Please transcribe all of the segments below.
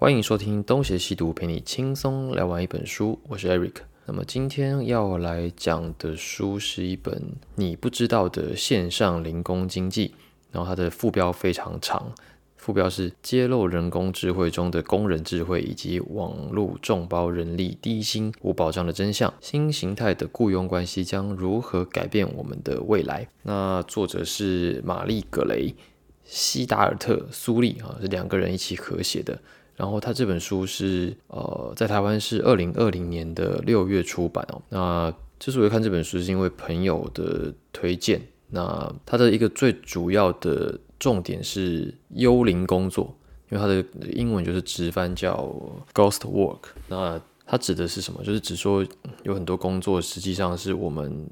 欢迎收听东邪西毒，陪你轻松聊完一本书。我是 Eric。那么今天要来讲的书是一本你不知道的线上零工经济，然后它的副标非常长，副标是揭露人工智慧中的工人智慧以及网络众包人力低薪无保障的真相。新形态的雇佣关系将如何改变我们的未来？那作者是玛丽·葛雷、西达尔特·苏利啊，是两个人一起合写的。然后他这本书是呃，在台湾是二零二零年的六月出版哦。那之所以看这本书，是因为朋友的推荐。那它的一个最主要的重点是幽灵工作，因为它的英文就是直翻叫 ghost work。那它指的是什么？就是指说有很多工作实际上是我们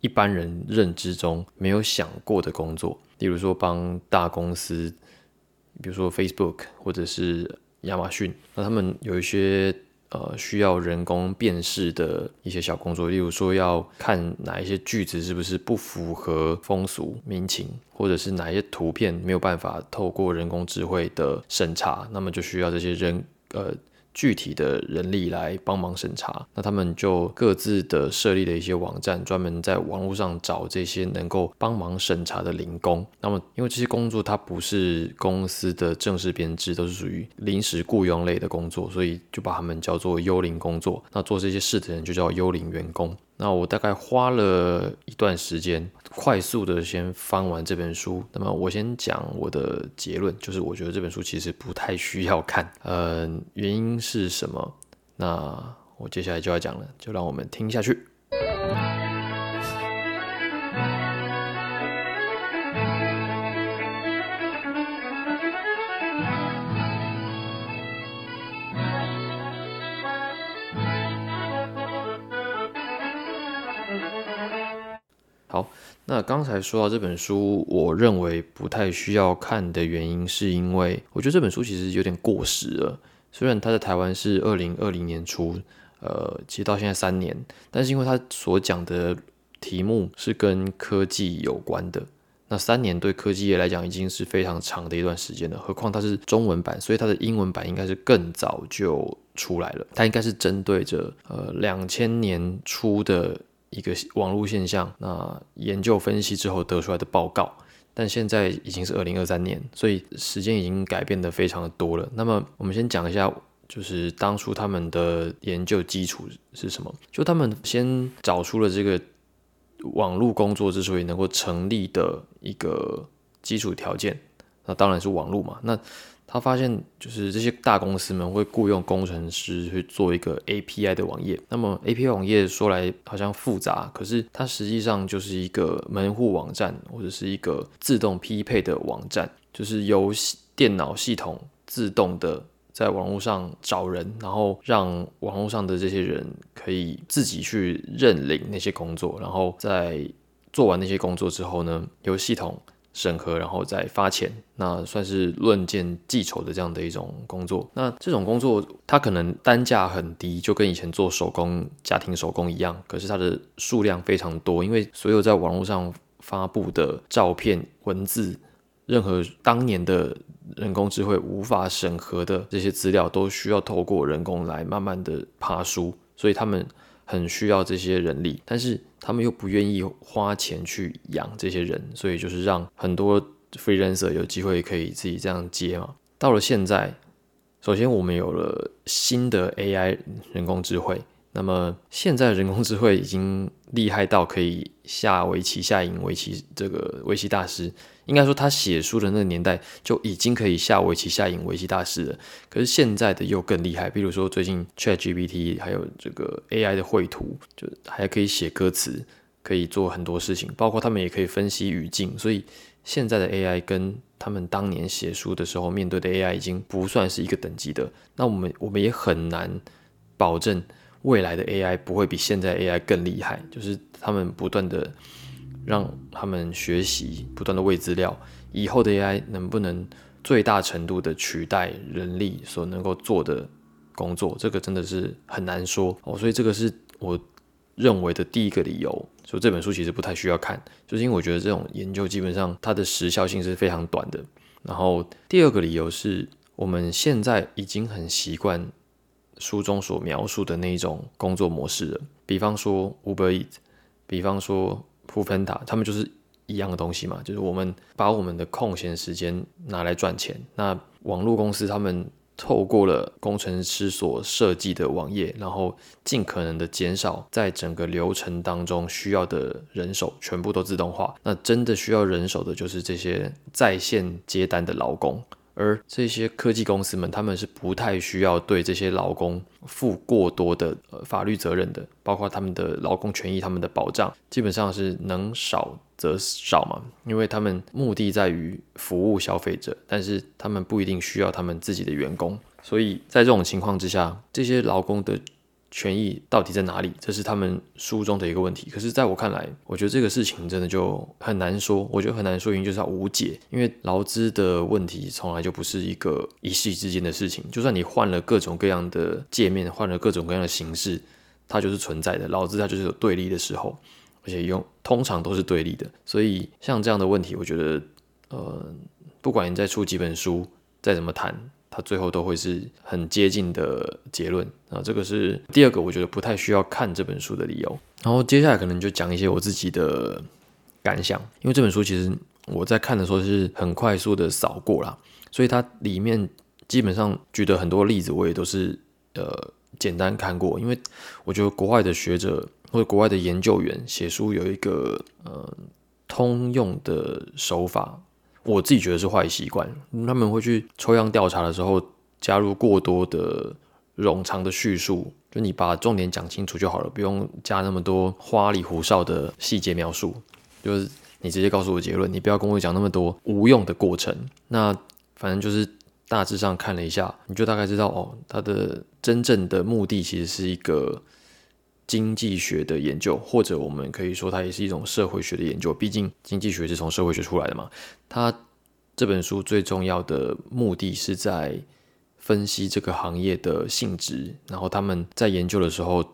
一般人认知中没有想过的工作，例如说帮大公司，比如说 Facebook 或者是。亚马逊，那他们有一些呃需要人工辨识的一些小工作，例如说要看哪一些句子是不是不符合风俗民情，或者是哪一些图片没有办法透过人工智慧的审查，那么就需要这些人呃。具体的人力来帮忙审查，那他们就各自的设立了一些网站，专门在网络上找这些能够帮忙审查的零工。那么，因为这些工作它不是公司的正式编制，都是属于临时雇佣类的工作，所以就把他们叫做幽灵工作。那做这些事的人就叫幽灵员工。那我大概花了一段时间，快速的先翻完这本书。那么我先讲我的结论，就是我觉得这本书其实不太需要看。嗯，原因是什么？那我接下来就要讲了，就让我们听下去。那刚才说到这本书，我认为不太需要看的原因，是因为我觉得这本书其实有点过时了。虽然它在台湾是二零二零年初，呃，其实到现在三年，但是因为它所讲的题目是跟科技有关的，那三年对科技业来讲已经是非常长的一段时间了。何况它是中文版，所以它的英文版应该是更早就出来了。它应该是针对着呃两千年初的。一个网络现象，那研究分析之后得出来的报告，但现在已经是二零二三年，所以时间已经改变的非常的多了。那么我们先讲一下，就是当初他们的研究基础是什么？就他们先找出了这个网络工作之所以能够成立的一个基础条件，那当然是网络嘛。那他发现，就是这些大公司们会雇佣工程师去做一个 API 的网页。那么 API 网页说来好像复杂，可是它实际上就是一个门户网站，或者是一个自动匹配的网站，就是由电脑系统自动的在网络上找人，然后让网络上的这些人可以自己去认领那些工作，然后在做完那些工作之后呢，由系统。审核，然后再发钱，那算是论件计酬的这样的一种工作。那这种工作它可能单价很低，就跟以前做手工家庭手工一样。可是它的数量非常多，因为所有在网络上发布的照片、文字，任何当年的人工智慧无法审核的这些资料，都需要透过人工来慢慢的爬书，所以他们很需要这些人力，但是。他们又不愿意花钱去养这些人，所以就是让很多 freelancer 有机会可以自己这样接嘛。到了现在，首先我们有了新的 AI 人工智慧。那么现在人工智慧已经厉害到可以下围棋、下赢围棋这个围棋大师，应该说他写书的那个年代就已经可以下围棋、下赢围棋大师了。可是现在的又更厉害，比如说最近 ChatGPT 还有这个 AI 的绘图，就还可以写歌词，可以做很多事情，包括他们也可以分析语境。所以现在的 AI 跟他们当年写书的时候面对的 AI 已经不算是一个等级的。那我们我们也很难保证。未来的 AI 不会比现在 AI 更厉害，就是他们不断的让他们学习，不断的喂资料，以后的 AI 能不能最大程度的取代人力所能够做的工作，这个真的是很难说哦。所以这个是我认为的第一个理由，所以这本书其实不太需要看，就是因为我觉得这种研究基本上它的时效性是非常短的。然后第二个理由是，我们现在已经很习惯书中所描述的那一种工作模式了。比方说 Uber Eat，比方说 p u f e n t a 他们就是一样的东西嘛，就是我们把我们的空闲时间拿来赚钱。那网络公司他们透过了工程师所设计的网页，然后尽可能的减少在整个流程当中需要的人手，全部都自动化。那真的需要人手的就是这些在线接单的劳工。而这些科技公司们，他们是不太需要对这些劳工负过多的法律责任的，包括他们的劳工权益、他们的保障，基本上是能少则少嘛，因为他们目的在于服务消费者，但是他们不一定需要他们自己的员工，所以在这种情况之下，这些劳工的。权益到底在哪里？这是他们书中的一个问题。可是，在我看来，我觉得这个事情真的就很难说。我觉得很难说，原因就是它无解。因为劳资的问题从来就不是一个一系之间的事情。就算你换了各种各样的界面，换了各种各样的形式，它就是存在的。劳资它就是有对立的时候，而且用通常都是对立的。所以，像这样的问题，我觉得，呃，不管你再出几本书，再怎么谈。它最后都会是很接近的结论啊，这个是第二个，我觉得不太需要看这本书的理由。然后接下来可能就讲一些我自己的感想，因为这本书其实我在看的时候是很快速的扫过啦，所以它里面基本上举的很多例子我也都是呃简单看过，因为我觉得国外的学者或者国外的研究员写书有一个呃通用的手法。我自己觉得是坏习惯，他们会去抽样调查的时候加入过多的冗长的叙述，就你把重点讲清楚就好了，不用加那么多花里胡哨的细节描述。就是你直接告诉我结论，你不要跟我讲那么多无用的过程。那反正就是大致上看了一下，你就大概知道哦，它的真正的目的其实是一个。经济学的研究，或者我们可以说它也是一种社会学的研究。毕竟经济学是从社会学出来的嘛。它这本书最重要的目的是在分析这个行业的性质，然后他们在研究的时候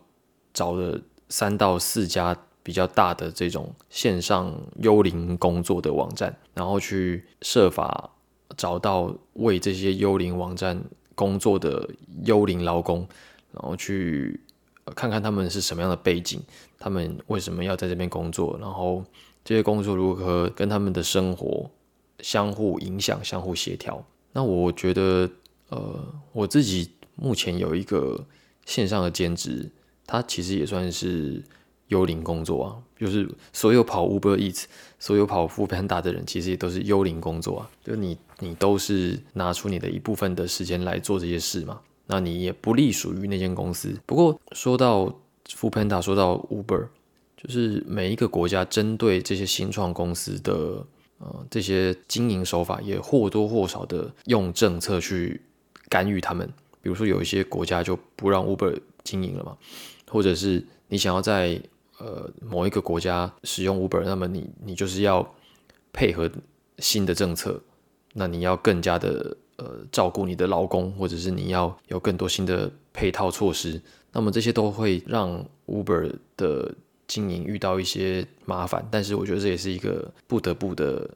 找了三到四家比较大的这种线上幽灵工作的网站，然后去设法找到为这些幽灵网站工作的幽灵劳工，然后去。看看他们是什么样的背景，他们为什么要在这边工作，然后这些工作如何跟他们的生活相互影响、相互协调。那我觉得，呃，我自己目前有一个线上的兼职，它其实也算是幽灵工作啊。就是所有跑 Uber Eats、所有跑 f o o Panda 的人，其实也都是幽灵工作啊。就你，你都是拿出你的一部分的时间来做这些事嘛。那你也不隶属于那间公司。不过说到 f o o Panda，说到 Uber，就是每一个国家针对这些新创公司的呃这些经营手法，也或多或少的用政策去干预他们。比如说有一些国家就不让 Uber 经营了嘛，或者是你想要在呃某一个国家使用 Uber，那么你你就是要配合新的政策，那你要更加的。呃，照顾你的劳工，或者是你要有更多新的配套措施，那么这些都会让 Uber 的经营遇到一些麻烦。但是我觉得这也是一个不得不的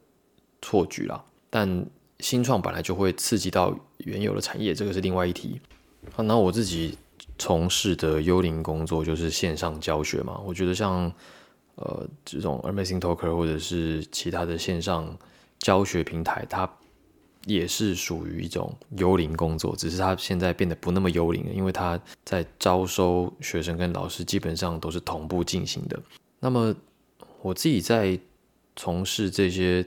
错局啦。但新创本来就会刺激到原有的产业，这个是另外一题。好，那我自己从事的幽灵工作就是线上教学嘛。我觉得像呃这种 Amazing Talker 或者是其他的线上教学平台，它也是属于一种幽灵工作，只是他现在变得不那么幽灵了，因为他在招收学生跟老师基本上都是同步进行的。那么我自己在从事这些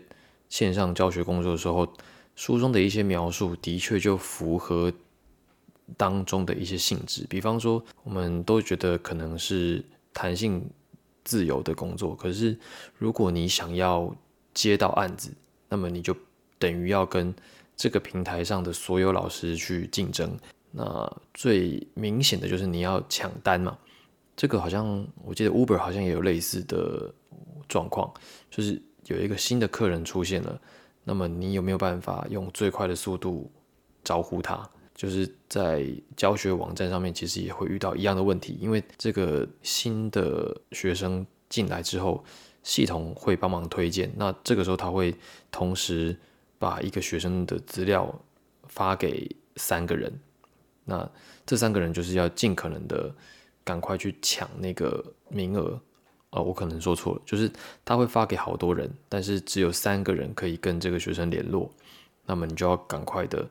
线上教学工作的时候，书中的一些描述的确就符合当中的一些性质。比方说，我们都觉得可能是弹性自由的工作，可是如果你想要接到案子，那么你就等于要跟这个平台上的所有老师去竞争，那最明显的就是你要抢单嘛。这个好像我记得 Uber 好像也有类似的状况，就是有一个新的客人出现了，那么你有没有办法用最快的速度招呼他？就是在教学网站上面，其实也会遇到一样的问题，因为这个新的学生进来之后，系统会帮忙推荐，那这个时候他会同时。把一个学生的资料发给三个人，那这三个人就是要尽可能的赶快去抢那个名额。呃，我可能说错了，就是他会发给好多人，但是只有三个人可以跟这个学生联络，那么你就要赶快的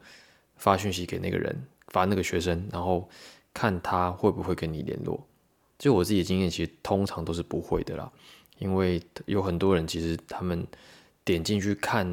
发讯息给那个人，发那个学生，然后看他会不会跟你联络。就我自己的经验，其实通常都是不会的啦，因为有很多人其实他们点进去看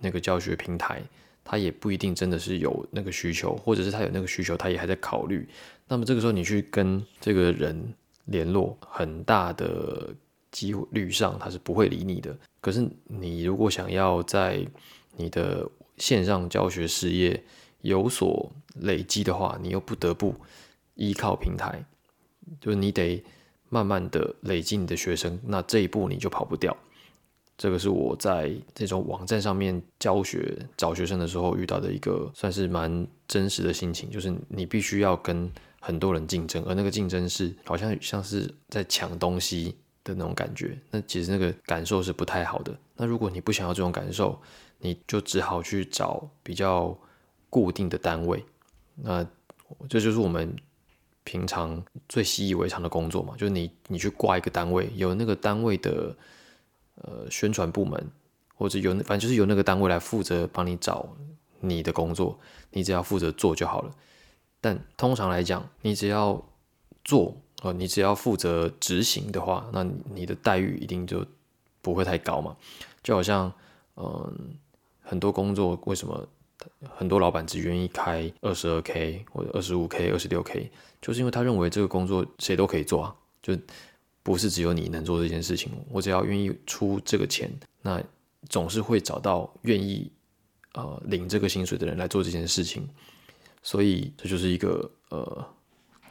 那个教学平台，他也不一定真的是有那个需求，或者是他有那个需求，他也还在考虑。那么这个时候你去跟这个人。联络很大的几率上，他是不会理你的。可是你如果想要在你的线上教学事业有所累积的话，你又不得不依靠平台，就是你得慢慢的累积你的学生，那这一步你就跑不掉。这个是我在这种网站上面教学找学生的时候遇到的一个算是蛮真实的心情，就是你必须要跟。很多人竞争，而那个竞争是好像像是在抢东西的那种感觉，那其实那个感受是不太好的。那如果你不想要这种感受，你就只好去找比较固定的单位。那这就是我们平常最习以为常的工作嘛，就是你你去挂一个单位，有那个单位的呃宣传部门，或者有反正就是由那个单位来负责帮你找你的工作，你只要负责做就好了。但通常来讲，你只要做，呃，你只要负责执行的话，那你的待遇一定就不会太高嘛。就好像，嗯，很多工作为什么很多老板只愿意开二十二 k 或者二十五 k、二十六 k，就是因为他认为这个工作谁都可以做啊，就不是只有你能做这件事情。我只要愿意出这个钱，那总是会找到愿意呃领这个薪水的人来做这件事情。所以这就是一个呃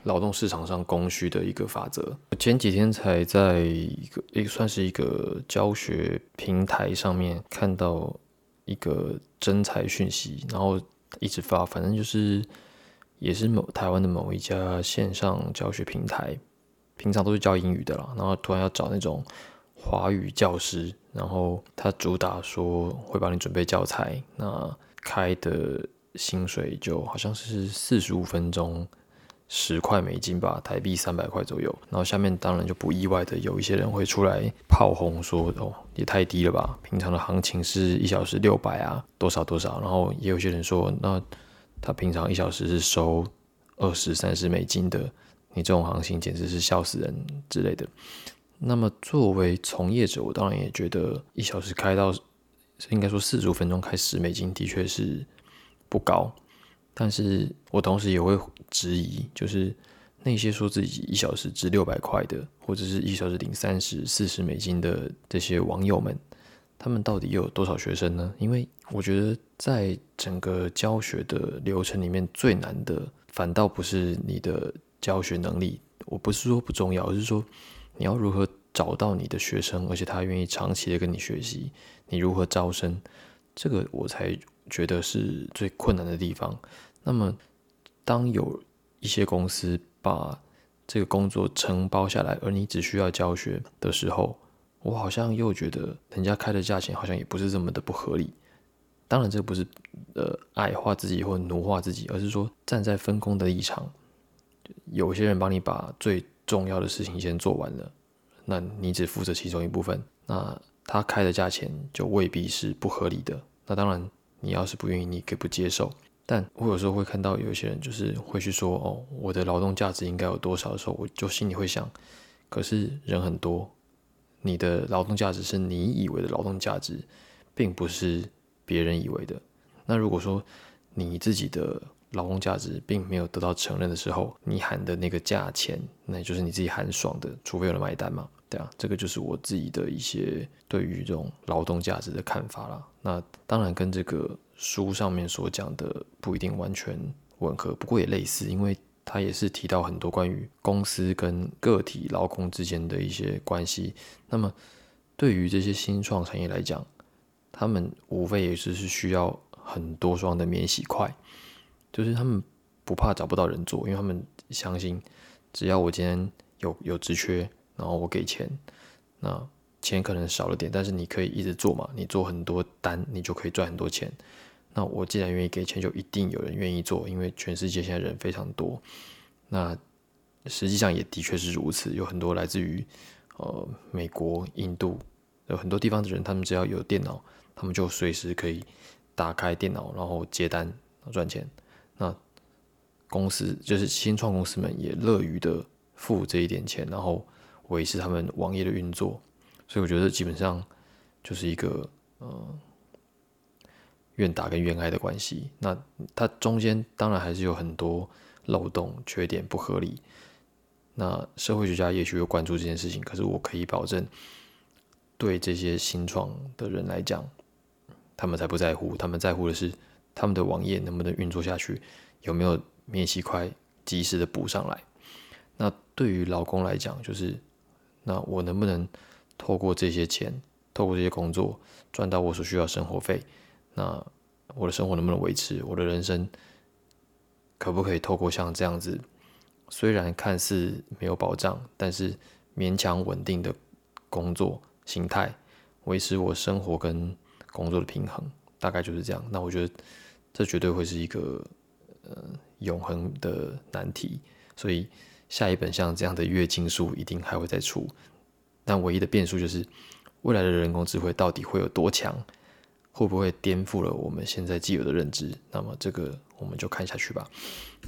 劳动市场上供需的一个法则。前几天才在一个也算是一个教学平台上面看到一个征才讯息，然后一直发，反正就是也是某台湾的某一家线上教学平台，平常都是教英语的啦，然后突然要找那种华语教师，然后他主打说会帮你准备教材，那开的。薪水就好像是四十五分钟十块美金吧，台币三百块左右。然后下面当然就不意外的有一些人会出来炮轰说：“哦，也太低了吧！平常的行情是一小时六百啊，多少多少。”然后也有些人说：“那他平常一小时是收二十三十美金的，你这种行情简直是笑死人之类的。”那么作为从业者，我当然也觉得一小时开到应该说四十五分钟开十美金，的确是。不高，但是我同时也会质疑，就是那些说自己一小时值六百块的，或者是一小时领三十四十美金的这些网友们，他们到底又有多少学生呢？因为我觉得在整个教学的流程里面，最难的反倒不是你的教学能力，我不是说不重要，而是说你要如何找到你的学生，而且他愿意长期的跟你学习，你如何招生，这个我才。觉得是最困难的地方。那么，当有一些公司把这个工作承包下来，而你只需要教学的时候，我好像又觉得人家开的价钱好像也不是这么的不合理。当然，这不是呃矮化自己或奴化自己，而是说站在分工的立场，有些人帮你把最重要的事情先做完了，那你只负责其中一部分，那他开的价钱就未必是不合理的。那当然。你要是不愿意，你可以不接受。但我有时候会看到有些人，就是会去说：“哦，我的劳动价值应该有多少？”的时候，我就心里会想：可是人很多，你的劳动价值是你以为的劳动价值，并不是别人以为的。那如果说你自己的劳动价值并没有得到承认的时候，你喊的那个价钱，那就是你自己喊爽的，除非有人买单嘛。对啊，这个就是我自己的一些对于这种劳动价值的看法啦。那当然跟这个书上面所讲的不一定完全吻合，不过也类似，因为它也是提到很多关于公司跟个体劳工之间的一些关系。那么对于这些新创产业来讲，他们无非也是是需要很多双的免洗筷，就是他们不怕找不到人做，因为他们相信只要我今天有有职缺。然后我给钱，那钱可能少了点，但是你可以一直做嘛，你做很多单，你就可以赚很多钱。那我既然愿意给钱，就一定有人愿意做，因为全世界现在人非常多。那实际上也的确是如此，有很多来自于呃美国、印度，有很多地方的人，他们只要有电脑，他们就随时可以打开电脑，然后接单赚钱。公司就是新创公司们也乐于的付这一点钱，然后维持他们网页的运作。所以我觉得基本上就是一个呃。愿打跟愿挨的关系，那它中间当然还是有很多漏洞、缺点、不合理。那社会学家也许会关注这件事情，可是我可以保证，对这些新创的人来讲，他们才不在乎，他们在乎的是他们的网页能不能运作下去，有没有免息块及时的补上来。那对于老公来讲，就是那我能不能透过这些钱，透过这些工作赚到我所需要生活费？那我的生活能不能维持？我的人生可不可以透过像这样子，虽然看似没有保障，但是勉强稳定的工作形态，维持我生活跟工作的平衡，大概就是这样。那我觉得这绝对会是一个呃永恒的难题。所以下一本像这样的月经书一定还会再出，但唯一的变数就是未来的人工智慧到底会有多强？会不会颠覆了我们现在既有的认知？那么这个我们就看下去吧。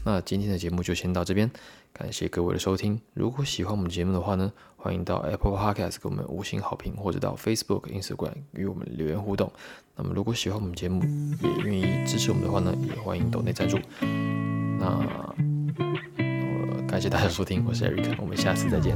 那今天的节目就先到这边，感谢各位的收听。如果喜欢我们节目的话呢，欢迎到 Apple Podcast 给我们五星好评，或者到 Facebook、Instagram 与我们留言互动。那么如果喜欢我们节目，也愿意支持我们的话呢，也欢迎抖内赞助。那感谢大家收听，我是 Eric，我们下次再见。